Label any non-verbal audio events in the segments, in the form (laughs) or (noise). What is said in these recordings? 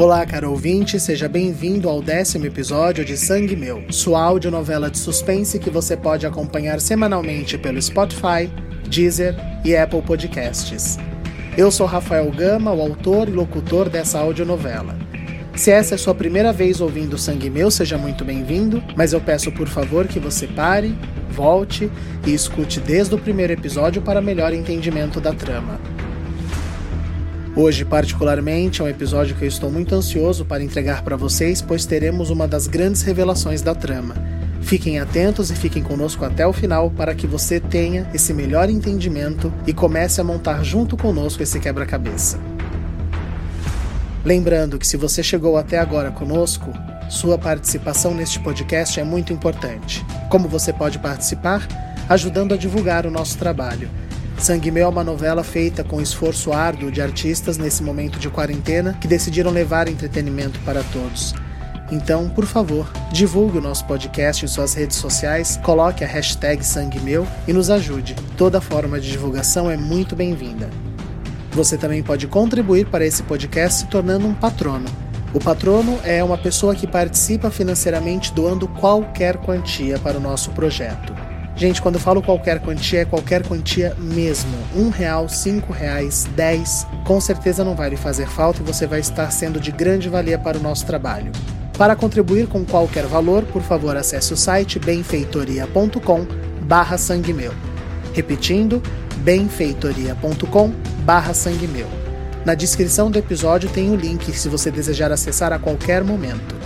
Olá, caro ouvinte, seja bem-vindo ao décimo episódio de Sangue Meu, sua audionovela de suspense que você pode acompanhar semanalmente pelo Spotify, Deezer e Apple Podcasts. Eu sou Rafael Gama, o autor e locutor dessa audionovela. Se essa é sua primeira vez ouvindo Sangue Meu, seja muito bem-vindo, mas eu peço por favor que você pare, volte e escute desde o primeiro episódio para melhor entendimento da trama. Hoje, particularmente, é um episódio que eu estou muito ansioso para entregar para vocês, pois teremos uma das grandes revelações da trama. Fiquem atentos e fiquem conosco até o final para que você tenha esse melhor entendimento e comece a montar junto conosco esse quebra-cabeça. Lembrando que se você chegou até agora conosco, sua participação neste podcast é muito importante. Como você pode participar? Ajudando a divulgar o nosso trabalho Sangue Meu é uma novela feita com esforço árduo de artistas nesse momento de quarentena que decidiram levar entretenimento para todos. Então, por favor, divulgue o nosso podcast em suas redes sociais, coloque a hashtag Sangue Meu e nos ajude. Toda forma de divulgação é muito bem-vinda. Você também pode contribuir para esse podcast se tornando um patrono. O patrono é uma pessoa que participa financeiramente doando qualquer quantia para o nosso projeto. Gente, quando eu falo qualquer quantia, é qualquer quantia mesmo. Um real, cinco reais, dez, com certeza não vai lhe fazer falta e você vai estar sendo de grande valia para o nosso trabalho. Para contribuir com qualquer valor, por favor acesse o site benfeitoria.com barra sangue meu. Repetindo, benfeitoria.com barra sangue meu. Na descrição do episódio tem o link se você desejar acessar a qualquer momento.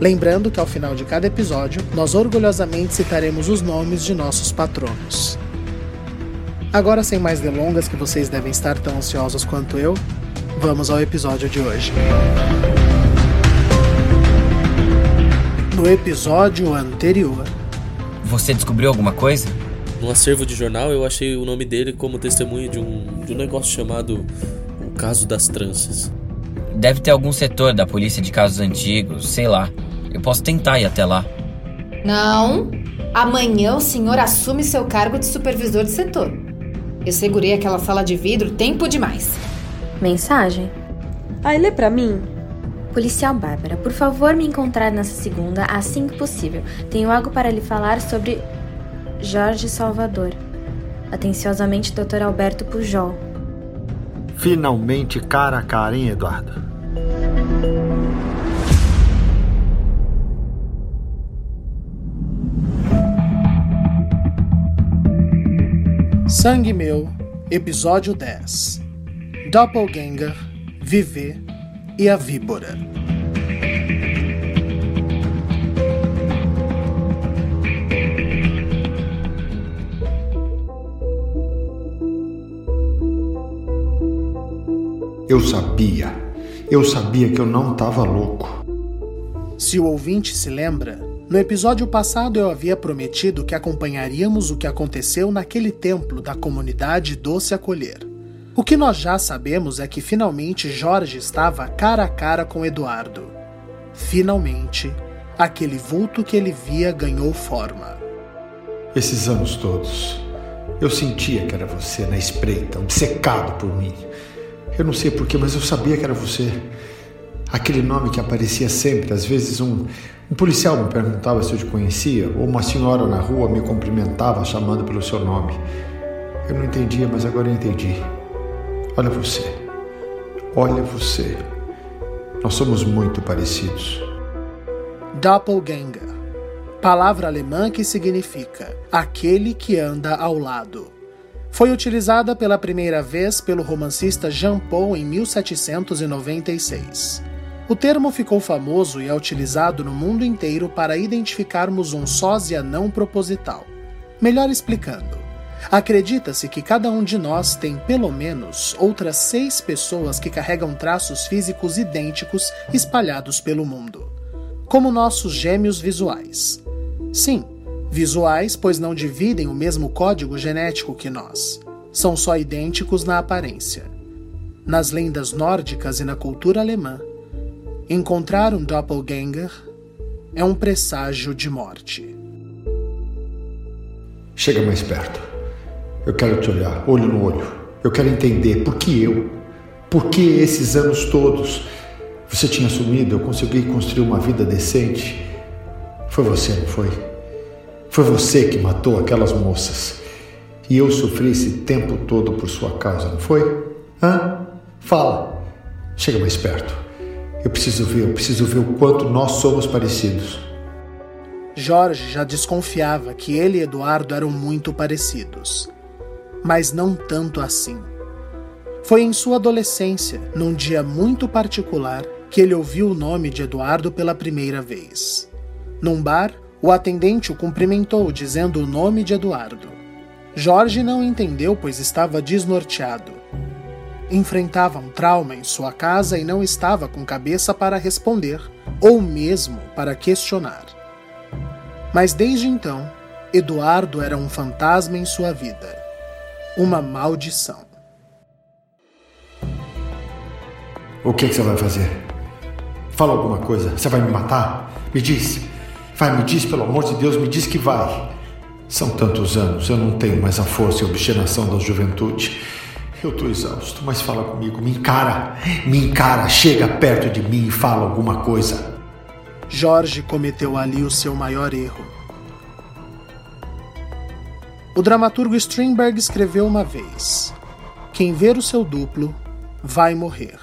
Lembrando que ao final de cada episódio, nós orgulhosamente citaremos os nomes de nossos patronos. Agora, sem mais delongas, que vocês devem estar tão ansiosos quanto eu, vamos ao episódio de hoje. No episódio anterior. Você descobriu alguma coisa? No acervo de jornal, eu achei o nome dele como testemunha de um, de um negócio chamado O Caso das Tranças. Deve ter algum setor da polícia de casos antigos, sei lá. Eu posso tentar ir até lá. Não. Amanhã o senhor assume seu cargo de supervisor de setor. Eu segurei aquela sala de vidro tempo demais. Mensagem? Ai, lê pra mim. Policial Bárbara, por favor me encontrar nessa segunda assim que possível. Tenho algo para lhe falar sobre Jorge Salvador. Atenciosamente, Dr. Alberto Pujol. Finalmente cara a cara, hein, Eduardo? Sangue Meu, Episódio 10 Doppelganger, Viver e a Víbora. Eu sabia. Eu sabia que eu não estava louco. Se o ouvinte se lembra, no episódio passado eu havia prometido que acompanharíamos o que aconteceu naquele templo da comunidade Doce Acolher. O que nós já sabemos é que finalmente Jorge estava cara a cara com Eduardo. Finalmente, aquele vulto que ele via ganhou forma. Esses anos todos, eu sentia que era você na espreita, obcecado por mim. Eu não sei porquê, mas eu sabia que era você. Aquele nome que aparecia sempre, às vezes um, um policial me perguntava se eu te conhecia, ou uma senhora na rua me cumprimentava chamando pelo seu nome. Eu não entendia, mas agora eu entendi. Olha você. Olha você. Nós somos muito parecidos. Doppelganger palavra alemã que significa aquele que anda ao lado. Foi utilizada pela primeira vez pelo romancista Jean Paul em 1796. O termo ficou famoso e é utilizado no mundo inteiro para identificarmos um sósia não proposital. Melhor explicando, acredita-se que cada um de nós tem pelo menos outras seis pessoas que carregam traços físicos idênticos espalhados pelo mundo, como nossos gêmeos visuais. Sim, Visuais, pois não dividem o mesmo código genético que nós. São só idênticos na aparência. Nas lendas nórdicas e na cultura alemã, encontrar um doppelganger é um presságio de morte. Chega mais perto. Eu quero te olhar, olho no olho. Eu quero entender por que eu, por que esses anos todos você tinha sumido, eu consegui construir uma vida decente. Foi você, não foi? Foi você que matou aquelas moças. E eu sofri esse tempo todo por sua causa, não foi? Hã? Fala. Chega mais perto. Eu preciso ver, eu preciso ver o quanto nós somos parecidos. Jorge já desconfiava que ele e Eduardo eram muito parecidos. Mas não tanto assim. Foi em sua adolescência, num dia muito particular, que ele ouviu o nome de Eduardo pela primeira vez. Num bar, o atendente o cumprimentou dizendo o nome de Eduardo. Jorge não entendeu, pois estava desnorteado. Enfrentava um trauma em sua casa e não estava com cabeça para responder, ou mesmo para questionar. Mas desde então, Eduardo era um fantasma em sua vida. Uma maldição. O que, que você vai fazer? Fala alguma coisa. Você vai me matar? Me diz. Vai, me diz, pelo amor de Deus, me diz que vai. São tantos anos, eu não tenho mais a força e obstinação da juventude. Eu tô exausto, mas fala comigo, me encara, me encara, chega perto de mim e fala alguma coisa. Jorge cometeu ali o seu maior erro. O dramaturgo Strindberg escreveu uma vez: Quem ver o seu duplo vai morrer.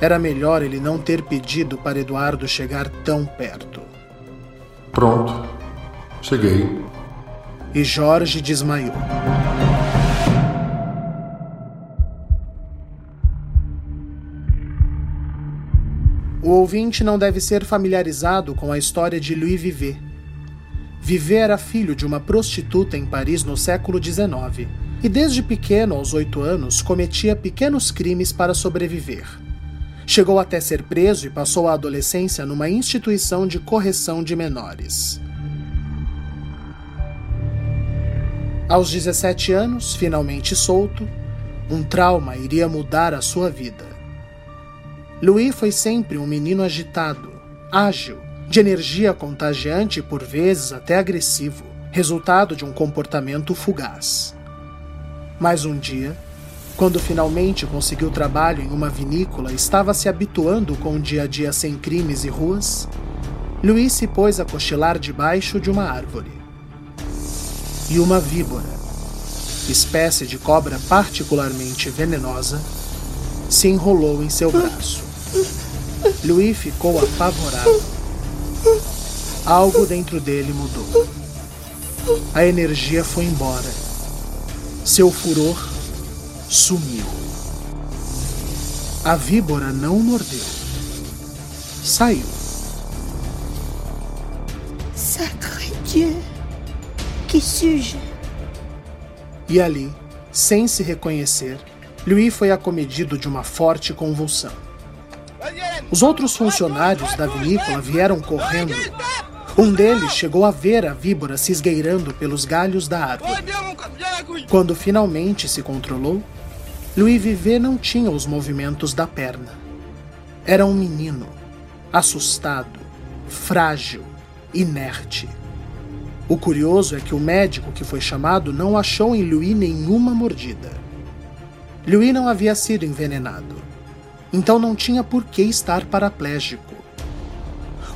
Era melhor ele não ter pedido para Eduardo chegar tão perto. Pronto. Cheguei. E Jorge desmaiou. O ouvinte não deve ser familiarizado com a história de Louis Vivet. Vivet era filho de uma prostituta em Paris no século XIX e desde pequeno, aos oito anos, cometia pequenos crimes para sobreviver. Chegou até ser preso e passou a adolescência numa instituição de correção de menores. Aos 17 anos, finalmente solto, um trauma iria mudar a sua vida. Louis foi sempre um menino agitado, ágil, de energia contagiante e por vezes até agressivo, resultado de um comportamento fugaz. Mas um dia, quando finalmente conseguiu trabalho em uma vinícola estava se habituando com um dia a dia sem crimes e ruas, Luiz se pôs a cochilar debaixo de uma árvore. E uma víbora, espécie de cobra particularmente venenosa, se enrolou em seu braço. Louis ficou apavorado. Algo dentro dele mudou. A energia foi embora. Seu furor sumiu. A víbora não mordeu. Saiu. Sacré Dieu! Que sujo! E ali, sem se reconhecer, Louis foi acometido de uma forte convulsão. Os outros funcionários da vinícola vieram correndo. Um deles chegou a ver a víbora se esgueirando pelos galhos da árvore. Quando finalmente se controlou, Louis Vivet não tinha os movimentos da perna. Era um menino, assustado, frágil, inerte. O curioso é que o médico que foi chamado não achou em Louis nenhuma mordida. Louis não havia sido envenenado, então não tinha por que estar paraplégico.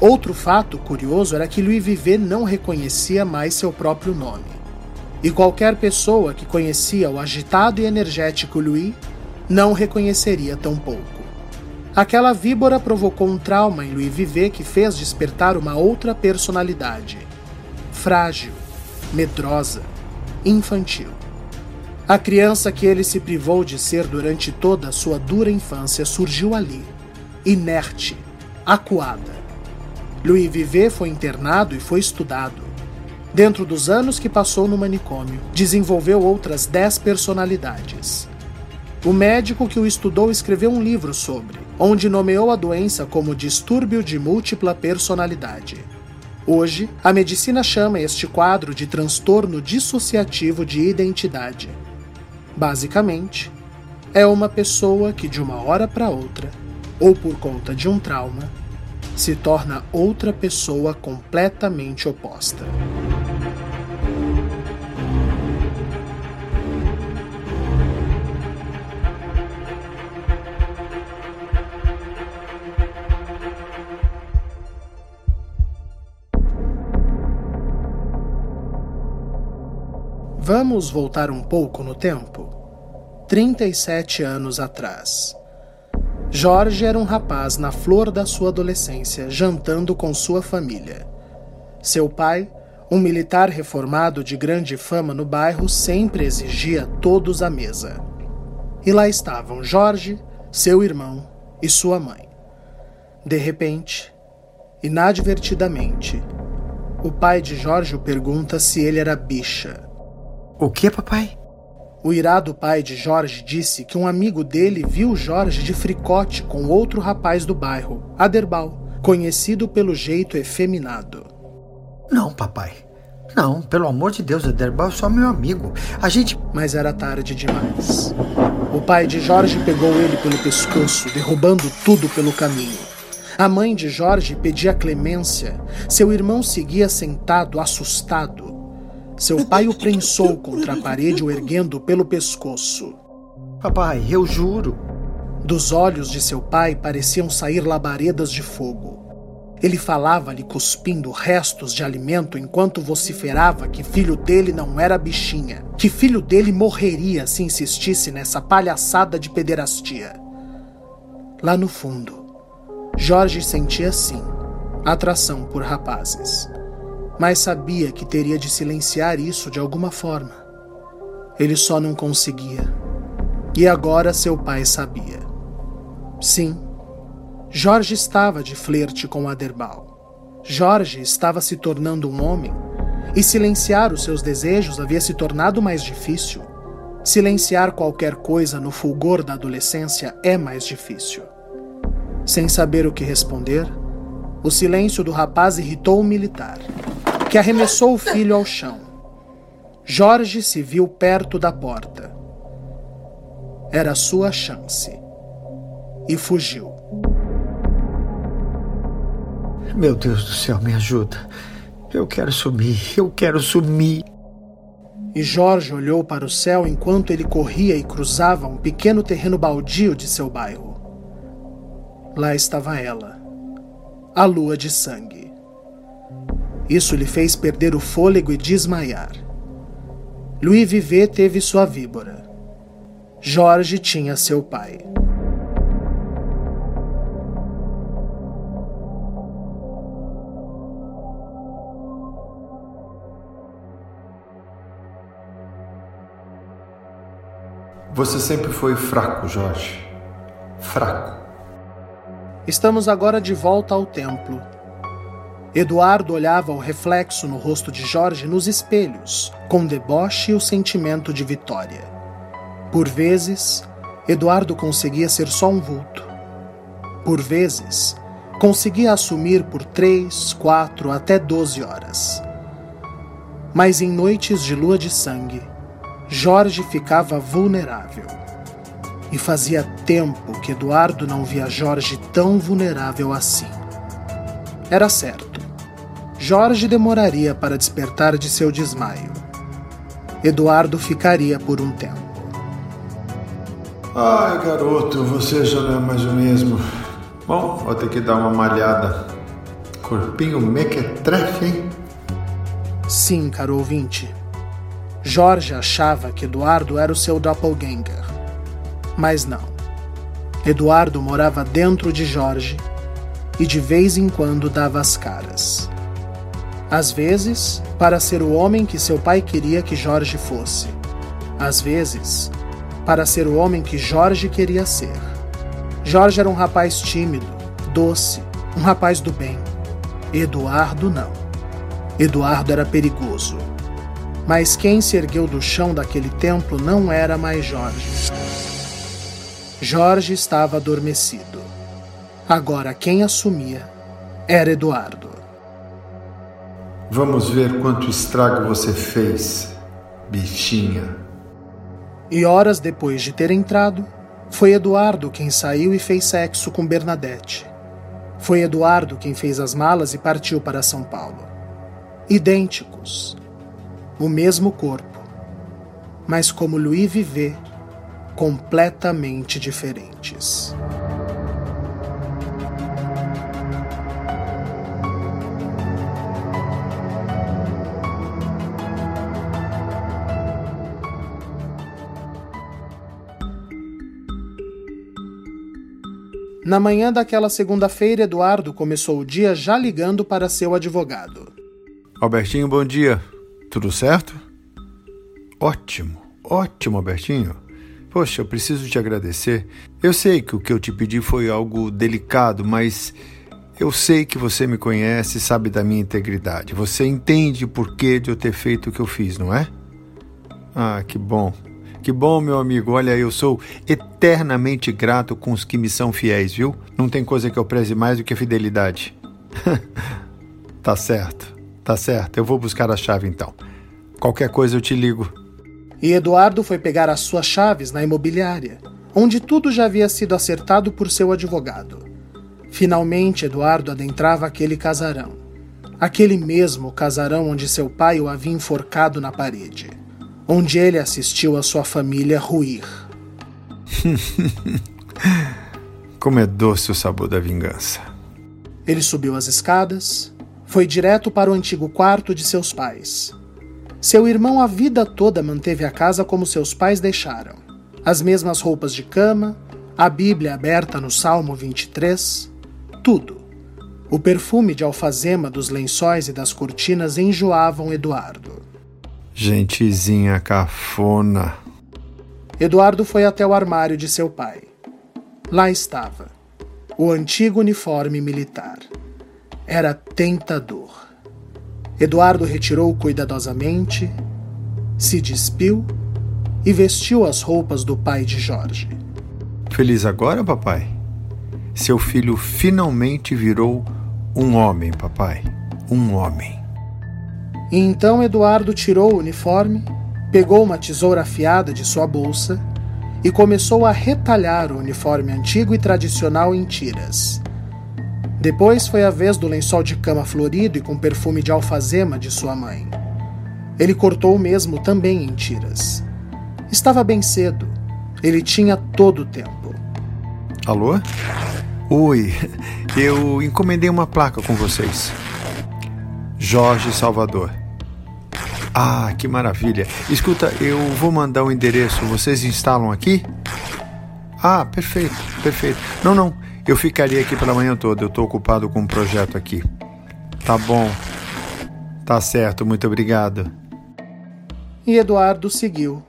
Outro fato curioso era que Louis Vivet não reconhecia mais seu próprio nome. E qualquer pessoa que conhecia o agitado e energético Louis não reconheceria tão pouco. Aquela víbora provocou um trauma em Louis Vivet que fez despertar uma outra personalidade. Frágil, medrosa, infantil. A criança que ele se privou de ser durante toda a sua dura infância surgiu ali, inerte, acuada. Louis Vivet foi internado e foi estudado. Dentro dos anos que passou no manicômio, desenvolveu outras dez personalidades. O médico que o estudou escreveu um livro sobre, onde nomeou a doença como distúrbio de múltipla personalidade. Hoje, a medicina chama este quadro de transtorno dissociativo de identidade. Basicamente, é uma pessoa que de uma hora para outra, ou por conta de um trauma, se torna outra pessoa completamente oposta. Vamos voltar um pouco no tempo? 37 anos atrás. Jorge era um rapaz na flor da sua adolescência, jantando com sua família. Seu pai, um militar reformado de grande fama no bairro, sempre exigia todos à mesa. E lá estavam Jorge, seu irmão e sua mãe. De repente, inadvertidamente, o pai de Jorge pergunta se ele era bicha. O que, papai? O irado pai de Jorge disse que um amigo dele viu Jorge de fricote com outro rapaz do bairro, Aderbal, conhecido pelo jeito efeminado. Não, papai. Não, pelo amor de Deus, Aderbal é só meu amigo. A gente. Mas era tarde demais. O pai de Jorge pegou ele pelo pescoço, derrubando tudo pelo caminho. A mãe de Jorge pedia clemência. Seu irmão seguia sentado, assustado. Seu pai o prensou contra a parede, o erguendo pelo pescoço. Papai, eu juro. Dos olhos de seu pai pareciam sair labaredas de fogo. Ele falava-lhe cuspindo restos de alimento enquanto vociferava que filho dele não era bichinha, que filho dele morreria se insistisse nessa palhaçada de pederastia. Lá no fundo, Jorge sentia sim atração por rapazes mas sabia que teria de silenciar isso de alguma forma. Ele só não conseguia. E agora seu pai sabia. Sim, Jorge estava de flerte com Aderbal. Jorge estava se tornando um homem, e silenciar os seus desejos havia se tornado mais difícil. Silenciar qualquer coisa no fulgor da adolescência é mais difícil. Sem saber o que responder, o silêncio do rapaz irritou o militar que arremessou o filho ao chão. Jorge se viu perto da porta. Era sua chance. E fugiu. Meu Deus do céu, me ajuda. Eu quero sumir, eu quero sumir. E Jorge olhou para o céu enquanto ele corria e cruzava um pequeno terreno baldio de seu bairro. Lá estava ela, a lua de sangue. Isso lhe fez perder o fôlego e desmaiar. Louis Vivet teve sua víbora. Jorge tinha seu pai. Você sempre foi fraco, Jorge. Fraco. Estamos agora de volta ao templo Eduardo olhava o reflexo no rosto de Jorge nos espelhos, com deboche e o sentimento de vitória. Por vezes, Eduardo conseguia ser só um vulto. Por vezes, conseguia assumir por três, quatro até doze horas. Mas em noites de lua de sangue, Jorge ficava vulnerável. E fazia tempo que Eduardo não via Jorge tão vulnerável assim. Era certo. Jorge demoraria para despertar de seu desmaio. Eduardo ficaria por um tempo. Ai, garoto, você já não é mais o mesmo. Bom, vou ter que dar uma malhada. Corpinho mequetrefe, hein? Sim, caro ouvinte. Jorge achava que Eduardo era o seu doppelganger. Mas não. Eduardo morava dentro de Jorge e de vez em quando dava as caras às vezes, para ser o homem que seu pai queria que Jorge fosse, às vezes, para ser o homem que Jorge queria ser. Jorge era um rapaz tímido, doce, um rapaz do bem. Eduardo não. Eduardo era perigoso. Mas quem se ergueu do chão daquele templo não era mais Jorge. Jorge estava adormecido. Agora quem assumia era Eduardo. Vamos ver quanto estrago você fez, bichinha. E horas depois de ter entrado, foi Eduardo quem saiu e fez sexo com Bernadette. Foi Eduardo quem fez as malas e partiu para São Paulo. Idênticos. O mesmo corpo. Mas como Louis Vivet, completamente diferentes. Na manhã daquela segunda-feira, Eduardo começou o dia já ligando para seu advogado. Albertinho, bom dia. Tudo certo? Ótimo, ótimo, Albertinho. Poxa, eu preciso te agradecer. Eu sei que o que eu te pedi foi algo delicado, mas eu sei que você me conhece e sabe da minha integridade. Você entende o porquê de eu ter feito o que eu fiz, não é? Ah, que bom. Que bom, meu amigo. Olha, eu sou eternamente grato com os que me são fiéis, viu? Não tem coisa que eu preze mais do que a fidelidade. (laughs) tá certo, tá certo. Eu vou buscar a chave então. Qualquer coisa eu te ligo. E Eduardo foi pegar as suas chaves na imobiliária, onde tudo já havia sido acertado por seu advogado. Finalmente, Eduardo adentrava aquele casarão. Aquele mesmo casarão onde seu pai o havia enforcado na parede onde ele assistiu a sua família ruir. (laughs) Como é doce o sabor da vingança. Ele subiu as escadas, foi direto para o antigo quarto de seus pais. Seu irmão a vida toda manteve a casa como seus pais deixaram. As mesmas roupas de cama, a Bíblia aberta no Salmo 23, tudo. O perfume de alfazema dos lençóis e das cortinas enjoavam Eduardo. Gentezinha cafona. Eduardo foi até o armário de seu pai. Lá estava, o antigo uniforme militar. Era tentador. Eduardo retirou cuidadosamente, se despiu e vestiu as roupas do pai de Jorge. Feliz agora, papai? Seu filho finalmente virou um homem, papai. Um homem. E então Eduardo tirou o uniforme, pegou uma tesoura afiada de sua bolsa e começou a retalhar o uniforme antigo e tradicional em tiras. Depois foi a vez do lençol de cama florido e com perfume de alfazema de sua mãe. Ele cortou o mesmo também em tiras. Estava bem cedo. Ele tinha todo o tempo. Alô? Oi, eu encomendei uma placa com vocês. Jorge Salvador. Ah, que maravilha. Escuta, eu vou mandar o um endereço. Vocês instalam aqui? Ah, perfeito, perfeito. Não, não. Eu ficaria aqui pela manhã toda. Eu estou ocupado com um projeto aqui. Tá bom. Tá certo, muito obrigado. E Eduardo seguiu,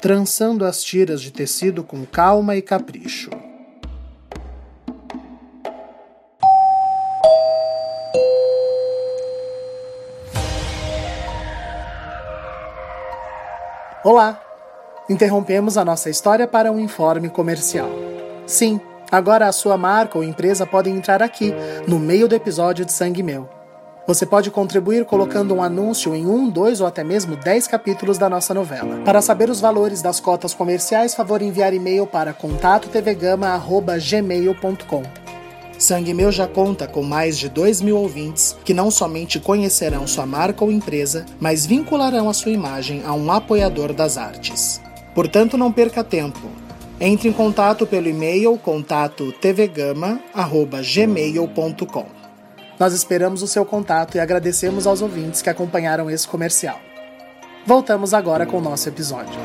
trançando as tiras de tecido com calma e capricho. Olá! Interrompemos a nossa história para um informe comercial. Sim, agora a sua marca ou empresa podem entrar aqui, no meio do episódio de Sangue Meu. Você pode contribuir colocando um anúncio em um, dois ou até mesmo dez capítulos da nossa novela. Para saber os valores das cotas comerciais, favor enviar e-mail para contatotvgama.gmail.com. Sangue Meu já conta com mais de 2 mil ouvintes que não somente conhecerão sua marca ou empresa, mas vincularão a sua imagem a um apoiador das artes. Portanto, não perca tempo. Entre em contato pelo e-mail contato tvgama@gmail.com. Nós esperamos o seu contato e agradecemos aos ouvintes que acompanharam esse comercial. Voltamos agora com o nosso episódio.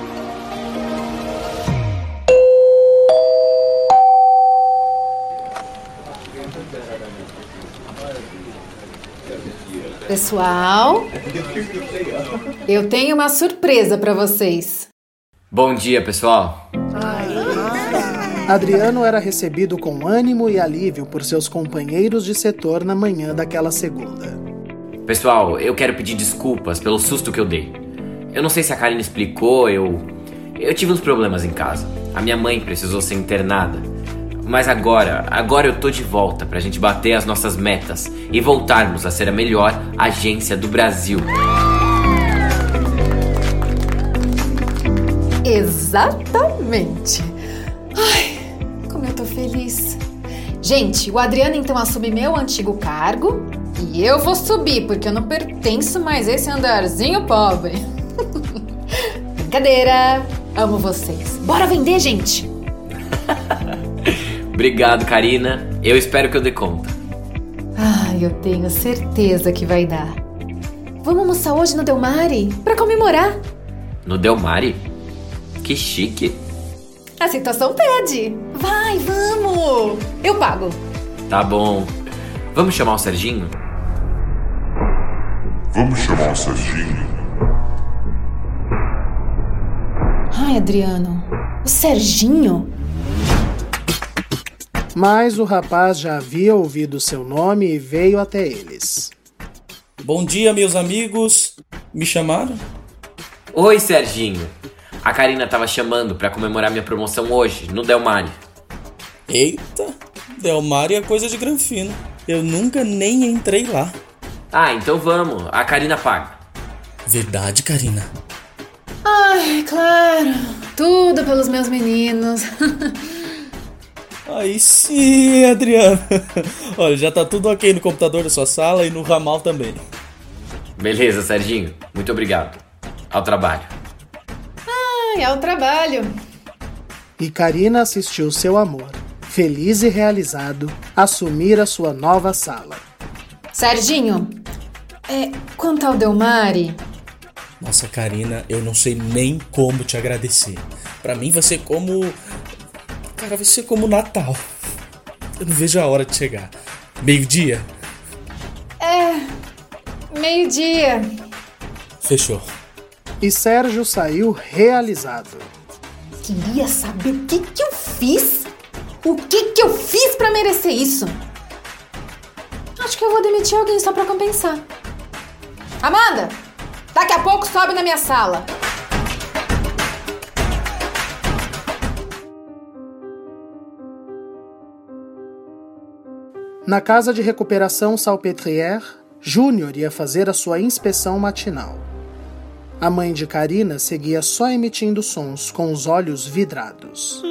Pessoal, eu tenho uma surpresa para vocês. Bom dia, pessoal. Adriano era recebido com ânimo e alívio por seus companheiros de setor na manhã daquela segunda. Pessoal, eu quero pedir desculpas pelo susto que eu dei. Eu não sei se a Karine explicou, eu. Eu tive uns problemas em casa. A minha mãe precisou ser internada. Mas agora, agora eu tô de volta pra gente bater as nossas metas e voltarmos a ser a melhor agência do Brasil. Exatamente. Ai, como eu tô feliz. Gente, o Adriano então assume meu antigo cargo e eu vou subir porque eu não pertenço mais a esse andarzinho pobre. (laughs) Brincadeira. Amo vocês. Bora vender, gente. Obrigado, Karina. Eu espero que eu dê conta. Ai, eu tenho certeza que vai dar. Vamos almoçar hoje no Delmare para comemorar. No Delmare? Que chique. A situação pede. Vai, vamos. Eu pago. Tá bom. Vamos chamar o Serginho? Vamos chamar o Serginho. Ai, Adriano. O Serginho? Mas o rapaz já havia ouvido seu nome e veio até eles. Bom dia, meus amigos. Me chamaram? Oi, Serginho. A Karina tava chamando pra comemorar minha promoção hoje, no Delmare. Eita, Delmare é coisa de granfino. Eu nunca nem entrei lá. Ah, então vamos. A Karina paga. Verdade, Karina. Ai, claro. Tudo pelos meus meninos. (laughs) Aí sim, Adriano. (laughs) Olha, já tá tudo ok no computador da sua sala e no ramal também. Beleza, Serginho. Muito obrigado. Ao trabalho. Ai, ao trabalho. E Karina assistiu seu amor, feliz e realizado, assumir a sua nova sala. Serginho, é, quanto ao Delmare, Nossa, Karina, eu não sei nem como te agradecer. Pra mim vai ser como. Cara, vai ser como Natal. Eu não vejo a hora de chegar. Meio-dia? é meio-dia. Fechou. E Sérgio saiu realizado. Queria saber o que que eu fiz? O que que eu fiz pra merecer isso? Acho que eu vou demitir alguém só pra compensar. Amanda, daqui a pouco sobe na minha sala. Na casa de recuperação Salpêtrière, Júnior ia fazer a sua inspeção matinal. A mãe de Karina seguia só emitindo sons com os olhos vidrados.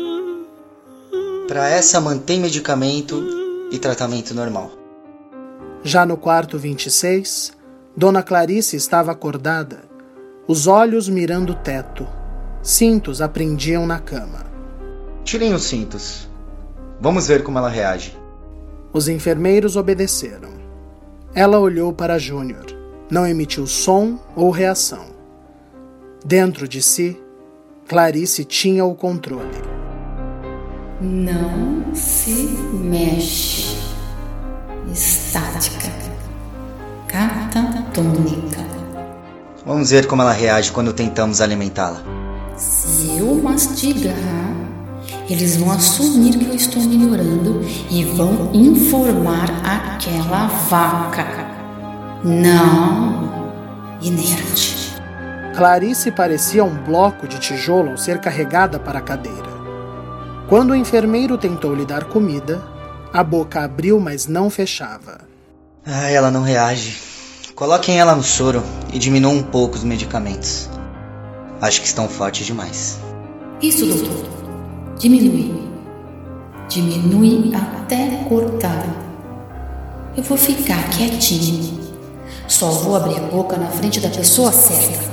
Para essa mantém medicamento e tratamento normal. Já no quarto 26, Dona Clarice estava acordada, os olhos mirando o teto. Cintos a prendiam na cama. Tirem os cintos. Vamos ver como ela reage. Os enfermeiros obedeceram. Ela olhou para Júnior. Não emitiu som ou reação. Dentro de si, Clarice tinha o controle. Não se mexe. Estática. Catatônica. Vamos ver como ela reage quando tentamos alimentá-la. Se eu mastigar, eles vão assumir que eu estou melhorando e vão informar aquela vaca. Não, inerte. Clarice parecia um bloco de tijolo ao ser carregada para a cadeira. Quando o enfermeiro tentou lhe dar comida, a boca abriu, mas não fechava. Ah, ela não reage. Coloquem ela no soro e diminuam um pouco os medicamentos. Acho que estão fortes demais. Isso, doutor. Diminui. Diminui até cortar. Eu vou ficar quietinho. Só vou abrir a boca na frente da pessoa certa.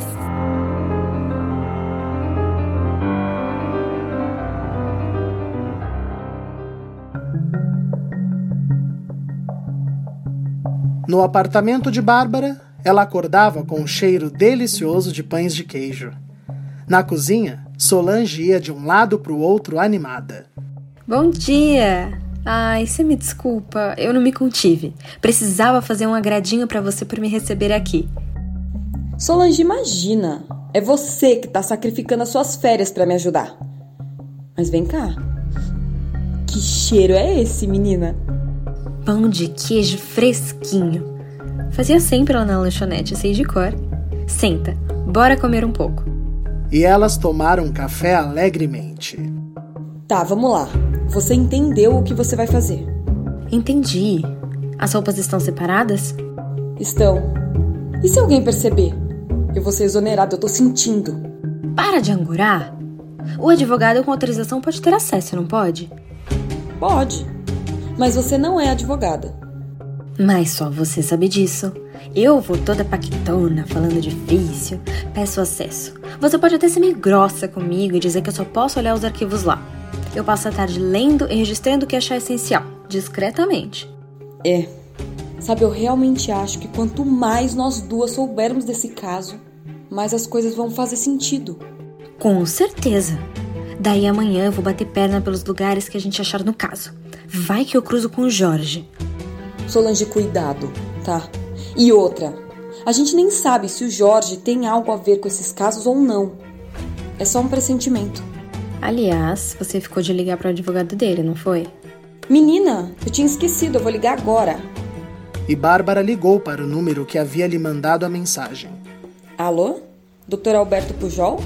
No apartamento de Bárbara, ela acordava com um cheiro delicioso de pães de queijo. Na cozinha, Solange ia de um lado para o outro animada. Bom dia! Ai, você me desculpa, eu não me contive. Precisava fazer um agradinho para você por me receber aqui. Solange, imagina! É você que tá sacrificando as suas férias para me ajudar. Mas vem cá. Que cheiro é esse, menina? Pão de queijo fresquinho. Fazia sempre lá na lanchonete, sei de cor. Senta, bora comer um pouco. E elas tomaram café alegremente. Tá, vamos lá. Você entendeu o que você vai fazer? Entendi. As roupas estão separadas? Estão. E se alguém perceber? Eu vou ser exonerado, eu tô sentindo. Para de angurar. O advogado com autorização pode ter acesso, não pode? Pode. Mas você não é advogada. Mas só você sabe disso. Eu vou toda paquitona, falando difícil, peço acesso. Você pode até ser meio grossa comigo e dizer que eu só posso olhar os arquivos lá. Eu passo a tarde lendo e registrando o que achar essencial, discretamente. É. Sabe, eu realmente acho que quanto mais nós duas soubermos desse caso, mais as coisas vão fazer sentido. Com certeza. Daí amanhã eu vou bater perna pelos lugares que a gente achar no caso. Vai que eu cruzo com o Jorge. Solange, cuidado, tá? E outra, a gente nem sabe se o Jorge tem algo a ver com esses casos ou não. É só um pressentimento. Aliás, você ficou de ligar para o advogado dele, não foi? Menina, eu tinha esquecido, eu vou ligar agora. E Bárbara ligou para o número que havia lhe mandado a mensagem. Alô? Doutor Alberto Pujol?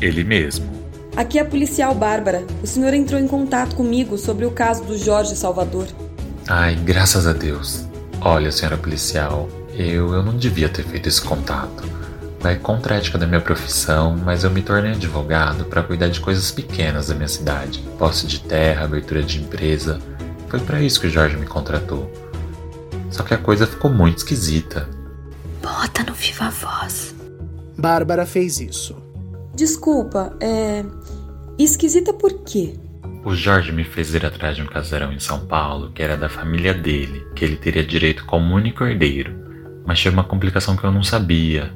Ele mesmo. Aqui é a policial Bárbara. O senhor entrou em contato comigo sobre o caso do Jorge Salvador. Ai, graças a Deus. Olha, senhora policial, eu, eu não devia ter feito esse contato. Vai contra a ética da minha profissão, mas eu me tornei advogado para cuidar de coisas pequenas da minha cidade. Posse de terra, abertura de empresa. Foi para isso que o Jorge me contratou. Só que a coisa ficou muito esquisita. Bota no viva voz. Bárbara fez isso. Desculpa, é. Esquisita por quê? O Jorge me fez ir atrás de um casarão em São Paulo que era da família dele, que ele teria direito como único herdeiro. Mas tinha uma complicação que eu não sabia.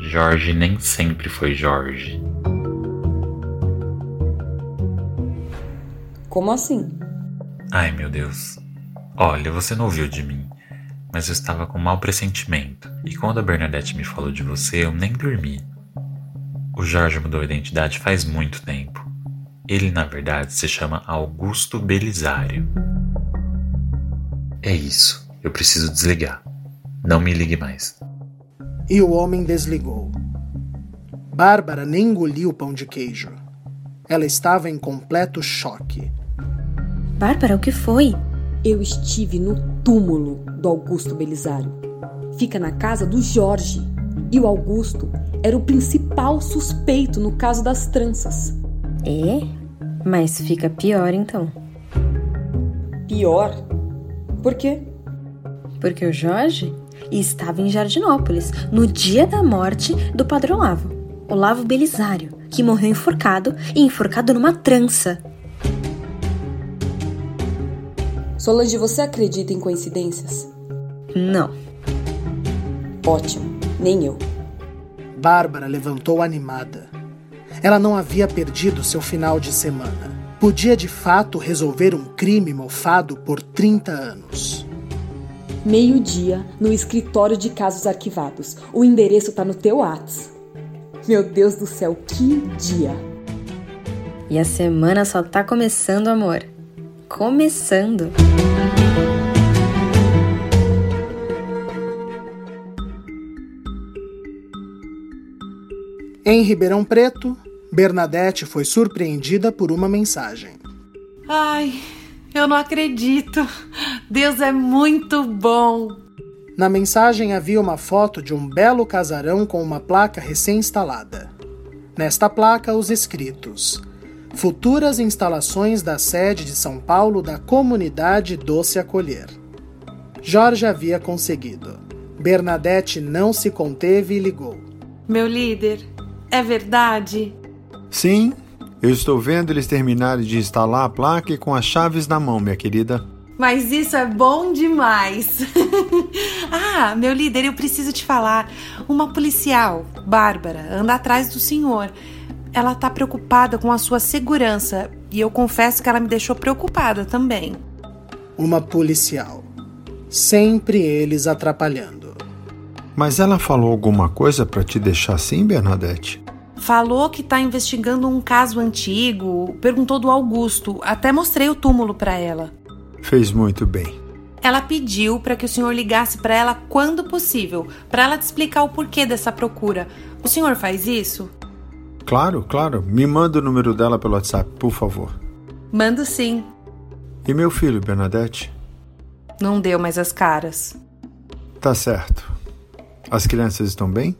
Jorge nem sempre foi Jorge. Como assim? Ai meu Deus. Olha, você não ouviu de mim, mas eu estava com mau pressentimento. E quando a Bernadette me falou de você, eu nem dormi. O Jorge mudou a identidade faz muito tempo. Ele, na verdade, se chama Augusto Belisário. É isso. Eu preciso desligar. Não me ligue mais. E o homem desligou. Bárbara nem engoliu o pão de queijo. Ela estava em completo choque. Bárbara, o que foi? Eu estive no túmulo do Augusto Belisário. Fica na casa do Jorge. E o Augusto era o principal suspeito no caso das tranças. É? Mas fica pior então. Pior? Por quê? Porque o Jorge estava em Jardinópolis no dia da morte do padrão Lavo, Olavo Belisário, que morreu enforcado e enforcado numa trança. Solange, você acredita em coincidências? Não. Ótimo, nem eu. Bárbara levantou animada. Ela não havia perdido seu final de semana. Podia de fato resolver um crime mofado por 30 anos. Meio-dia, no escritório de casos arquivados. O endereço tá no teu Whats. Meu Deus do céu, que dia! E a semana só tá começando, amor. Começando. Em Ribeirão Preto, Bernadette foi surpreendida por uma mensagem. Ai, eu não acredito. Deus é muito bom. Na mensagem havia uma foto de um belo casarão com uma placa recém-instalada. Nesta placa, os escritos: Futuras instalações da sede de São Paulo da comunidade Doce Acolher. Jorge havia conseguido. Bernadette não se conteve e ligou. Meu líder, é verdade? Sim, eu estou vendo eles terminarem de instalar a placa e com as chaves na mão, minha querida. Mas isso é bom demais. (laughs) ah, meu líder, eu preciso te falar. Uma policial, Bárbara, anda atrás do senhor. Ela tá preocupada com a sua segurança e eu confesso que ela me deixou preocupada também. Uma policial. Sempre eles atrapalhando. Mas ela falou alguma coisa para te deixar assim, Bernadette? Falou que tá investigando um caso antigo, perguntou do Augusto, até mostrei o túmulo para ela. Fez muito bem. Ela pediu para que o senhor ligasse para ela quando possível, para ela te explicar o porquê dessa procura. O senhor faz isso? Claro, claro. Me manda o número dela pelo WhatsApp, por favor. Mando sim. E meu filho, Bernadette? Não deu mais as caras. Tá certo. As crianças estão bem?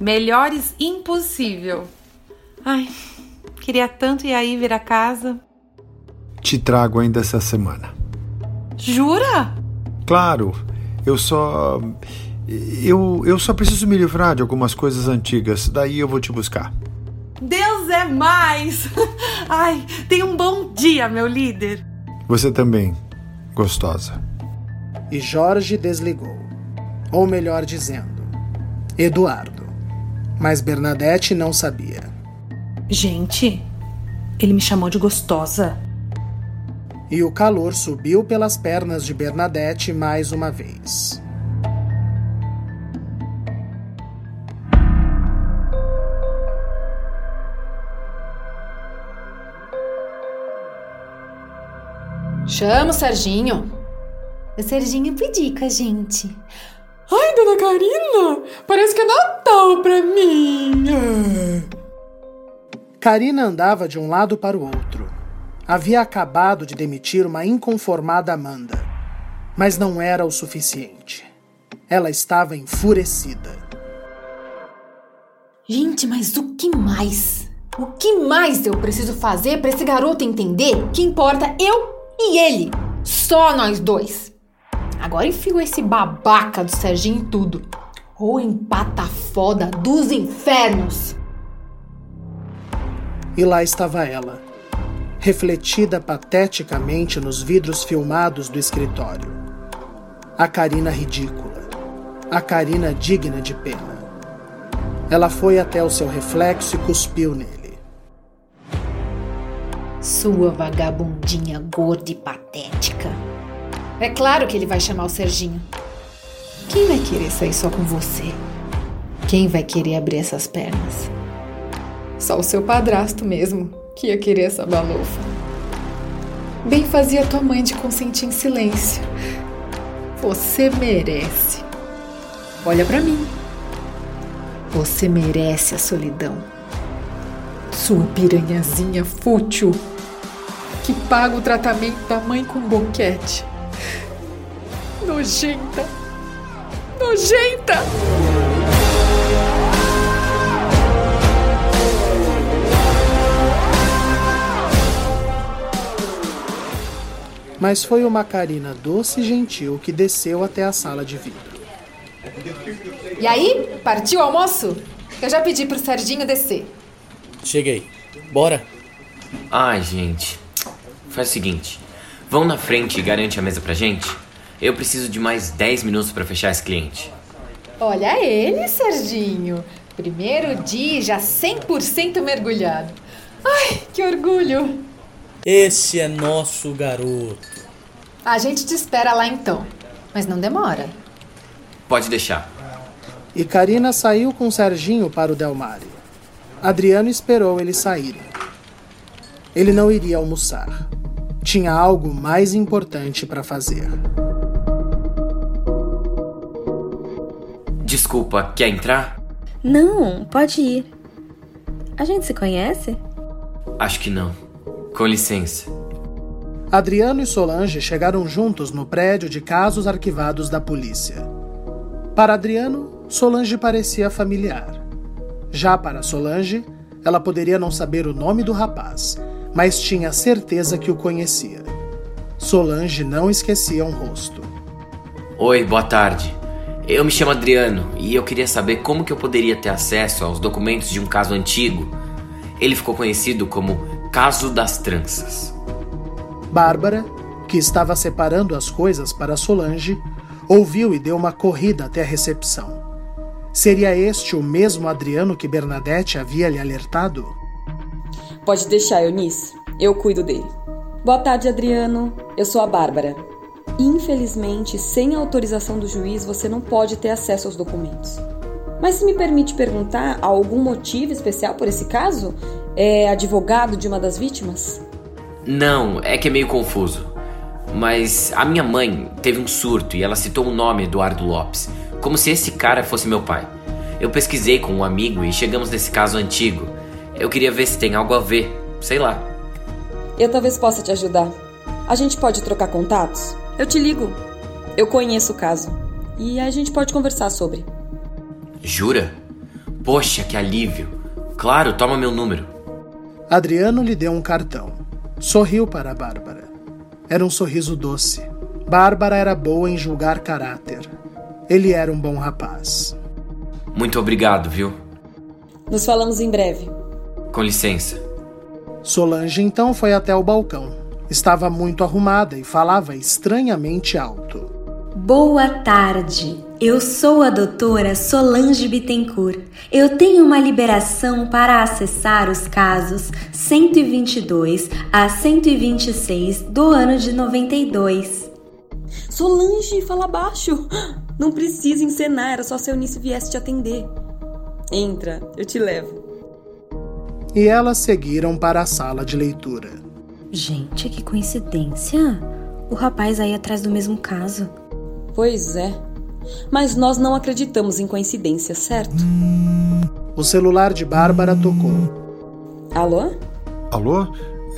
Melhores impossível. Ai, queria tanto ir aí vir a casa. Te trago ainda essa semana. Jura? Claro, eu só. Eu, eu só preciso me livrar de algumas coisas antigas, daí eu vou te buscar. Deus é mais! (laughs) Ai, tenha um bom dia, meu líder. Você também, gostosa. E Jorge desligou. Ou melhor dizendo, Eduardo. Mas Bernadette não sabia. Gente, ele me chamou de gostosa. E o calor subiu pelas pernas de Bernadette mais uma vez. Chama o Serginho. O Serginho pediu com a gente. Ai, dona Karina, parece que é Natal pra mim. Karina andava de um lado para o outro. Havia acabado de demitir uma inconformada Amanda. Mas não era o suficiente. Ela estava enfurecida. Gente, mas o que mais? O que mais eu preciso fazer para esse garoto entender que importa eu e ele? Só nós dois. Agora enfio esse babaca do Serginho em tudo. Ou empata foda dos infernos. E lá estava ela, refletida pateticamente nos vidros filmados do escritório. A Karina ridícula. A Karina digna de pena. Ela foi até o seu reflexo e cuspiu nele. Sua vagabundinha gorda e patética. É claro que ele vai chamar o Serginho. Quem vai querer sair só com você? Quem vai querer abrir essas pernas? Só o seu padrasto mesmo, que ia querer essa balofa. Bem fazia tua mãe de consentir em silêncio. Você merece. Olha para mim. Você merece a solidão. Sua piranhazinha fútil que paga o tratamento da mãe com boquete. Nojenta! Nojenta! Mas foi uma Karina doce e gentil que desceu até a sala de vidro. E aí, partiu o almoço? Eu já pedi pro Serginho descer. Cheguei. Bora. Ai, gente. Faz o seguinte. Vão na frente e garante a mesa pra gente? Eu preciso de mais 10 minutos para fechar esse cliente. Olha ele, Serginho. Primeiro dia já 100% mergulhado. Ai, que orgulho. Esse é nosso garoto. A gente te espera lá então. Mas não demora. Pode deixar. E Karina saiu com Serginho para o Delmare. Adriano esperou eles saírem. Ele não iria almoçar. Tinha algo mais importante para fazer. Desculpa, quer entrar? Não, pode ir. A gente se conhece? Acho que não. Com licença. Adriano e Solange chegaram juntos no prédio de casos arquivados da polícia. Para Adriano, Solange parecia familiar. Já para Solange, ela poderia não saber o nome do rapaz, mas tinha certeza que o conhecia. Solange não esquecia um rosto. Oi, boa tarde. Eu me chamo Adriano e eu queria saber como que eu poderia ter acesso aos documentos de um caso antigo. Ele ficou conhecido como Caso das Tranças. Bárbara, que estava separando as coisas para Solange, ouviu e deu uma corrida até a recepção. Seria este o mesmo Adriano que Bernadette havia lhe alertado? Pode deixar, Eunice. Eu cuido dele. Boa tarde, Adriano. Eu sou a Bárbara. Infelizmente, sem a autorização do juiz, você não pode ter acesso aos documentos. Mas se me permite perguntar, há algum motivo especial por esse caso? É advogado de uma das vítimas? Não, é que é meio confuso. Mas a minha mãe teve um surto e ela citou o nome Eduardo Lopes, como se esse cara fosse meu pai. Eu pesquisei com um amigo e chegamos nesse caso antigo. Eu queria ver se tem algo a ver, sei lá. Eu talvez possa te ajudar. A gente pode trocar contatos? Eu te ligo. Eu conheço o caso. E a gente pode conversar sobre. Jura? Poxa, que alívio. Claro, toma meu número. Adriano lhe deu um cartão. Sorriu para a Bárbara. Era um sorriso doce. Bárbara era boa em julgar caráter. Ele era um bom rapaz. Muito obrigado, viu? Nos falamos em breve. Com licença. Solange então foi até o balcão. Estava muito arrumada e falava estranhamente alto. Boa tarde. Eu sou a doutora Solange Bittencourt. Eu tenho uma liberação para acessar os casos 122 a 126 do ano de 92. Solange, fala baixo. Não precisa encenar, era só se a Eunice viesse te atender. Entra, eu te levo. E elas seguiram para a sala de leitura. Gente, que coincidência. O rapaz aí atrás do mesmo caso. Pois é. Mas nós não acreditamos em coincidência, certo? O celular de Bárbara tocou. Alô? Alô?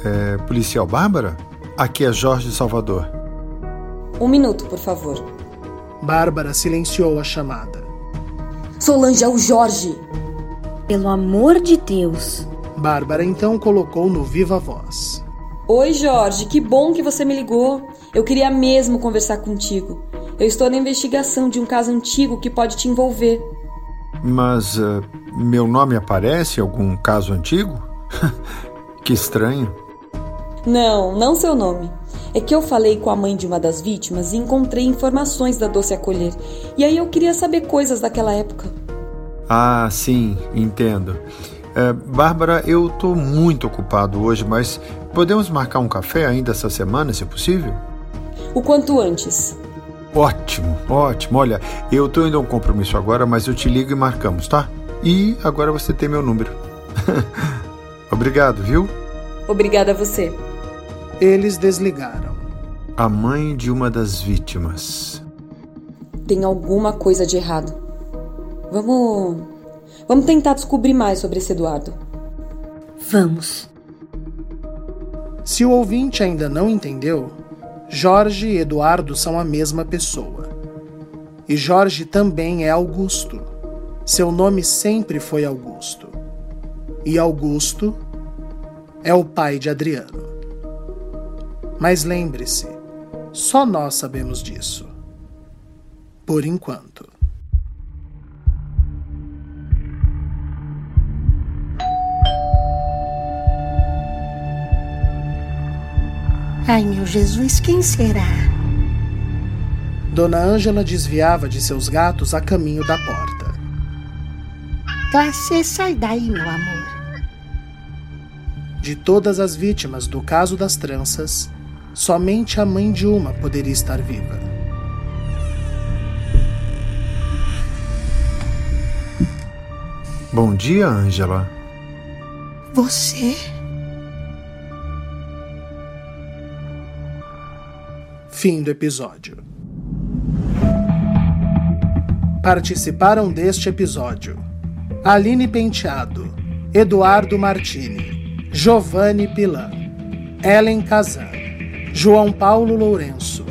É, policial Bárbara? Aqui é Jorge Salvador. Um minuto, por favor. Bárbara silenciou a chamada. Solange, é o Jorge! Pelo amor de Deus! Bárbara então colocou no viva voz. Oi, Jorge, que bom que você me ligou. Eu queria mesmo conversar contigo. Eu estou na investigação de um caso antigo que pode te envolver. Mas uh, meu nome aparece em algum caso antigo? (laughs) que estranho. Não, não seu nome. É que eu falei com a mãe de uma das vítimas e encontrei informações da Doce Acolher. E aí eu queria saber coisas daquela época. Ah, sim, entendo. É, Bárbara, eu tô muito ocupado hoje, mas podemos marcar um café ainda essa semana, se possível? O quanto antes. Ótimo, ótimo. Olha, eu tô indo a um compromisso agora, mas eu te ligo e marcamos, tá? E agora você tem meu número. (laughs) Obrigado, viu? Obrigada a você. Eles desligaram. A mãe de uma das vítimas. Tem alguma coisa de errado. Vamos. Vamos tentar descobrir mais sobre esse Eduardo. Vamos. Se o ouvinte ainda não entendeu, Jorge e Eduardo são a mesma pessoa. E Jorge também é Augusto. Seu nome sempre foi Augusto. E Augusto é o pai de Adriano. Mas lembre-se, só nós sabemos disso. Por enquanto. Ai, meu Jesus, quem será? Dona Ângela desviava de seus gatos a caminho da porta. Classe, sai daí, meu amor. De todas as vítimas do caso das tranças, somente a mãe de uma poderia estar viva. Bom dia, Ângela. Você? Fim do episódio. Participaram deste episódio Aline Penteado, Eduardo Martini, Giovanni Pilan, Ellen Kazan, João Paulo Lourenço,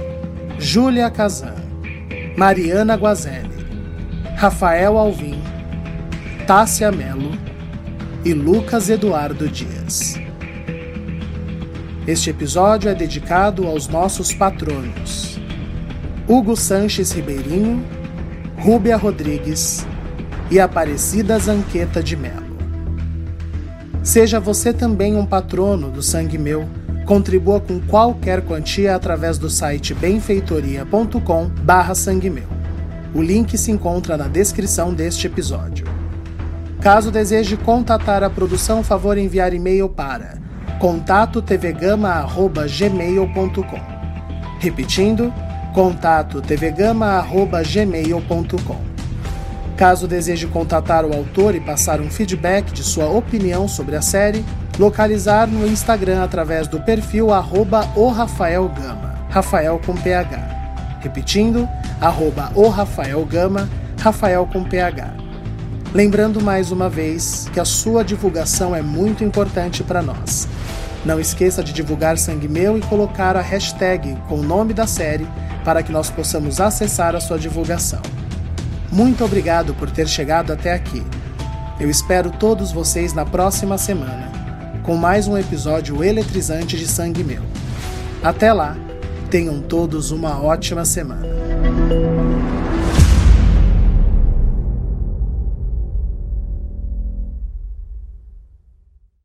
Júlia Kazan, Mariana Guazelli, Rafael Alvim, Tássia Melo e Lucas Eduardo Dias. Este episódio é dedicado aos nossos patronos: Hugo Sanches Ribeirinho, Rúbia Rodrigues e Aparecida Zanqueta de Melo. Seja você também um patrono do Sangue Meu. Contribua com qualquer quantia através do site benfeitoria.com barra sangue meu. O link se encontra na descrição deste episódio. Caso deseje contatar a produção, favor enviar e-mail para contato tvgama@gmail.com. Repetindo, contato tvgama@gmail.com. Caso deseje contatar o autor e passar um feedback de sua opinião sobre a série, localizar no Instagram através do perfil arroba o Rafael Rafael com PH. Repetindo, arroba o Rafael Gama, Rafael com PH. Lembrando mais uma vez que a sua divulgação é muito importante para nós. Não esqueça de divulgar Sangue Meu e colocar a hashtag com o nome da série para que nós possamos acessar a sua divulgação. Muito obrigado por ter chegado até aqui. Eu espero todos vocês na próxima semana, com mais um episódio eletrizante de Sangue Meu. Até lá, tenham todos uma ótima semana.